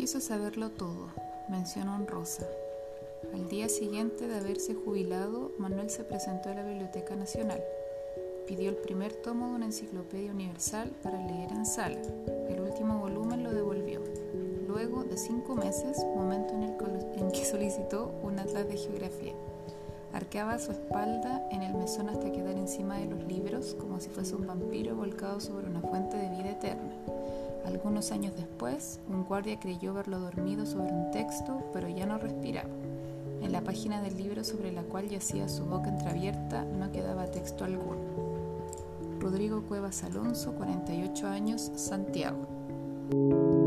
quiso saberlo todo, mencionó honrosa. Al día siguiente de haberse jubilado, Manuel se presentó a la Biblioteca Nacional. Pidió el primer tomo de una enciclopedia universal para leer en sala. El último volumen lo devolvió. Luego de cinco meses, momento en el en que solicitó un atlas de geografía. Arqueaba su espalda en el mesón hasta quedar encima de los libros, como si fuese un vampiro volcado sobre una fuente de vida eterna. Algunos años después, un guardia creyó verlo dormido sobre un texto, pero ya no respiraba. En la página del libro sobre la cual yacía su boca entreabierta no quedaba texto alguno. Rodrigo Cuevas Alonso, 48 años, Santiago.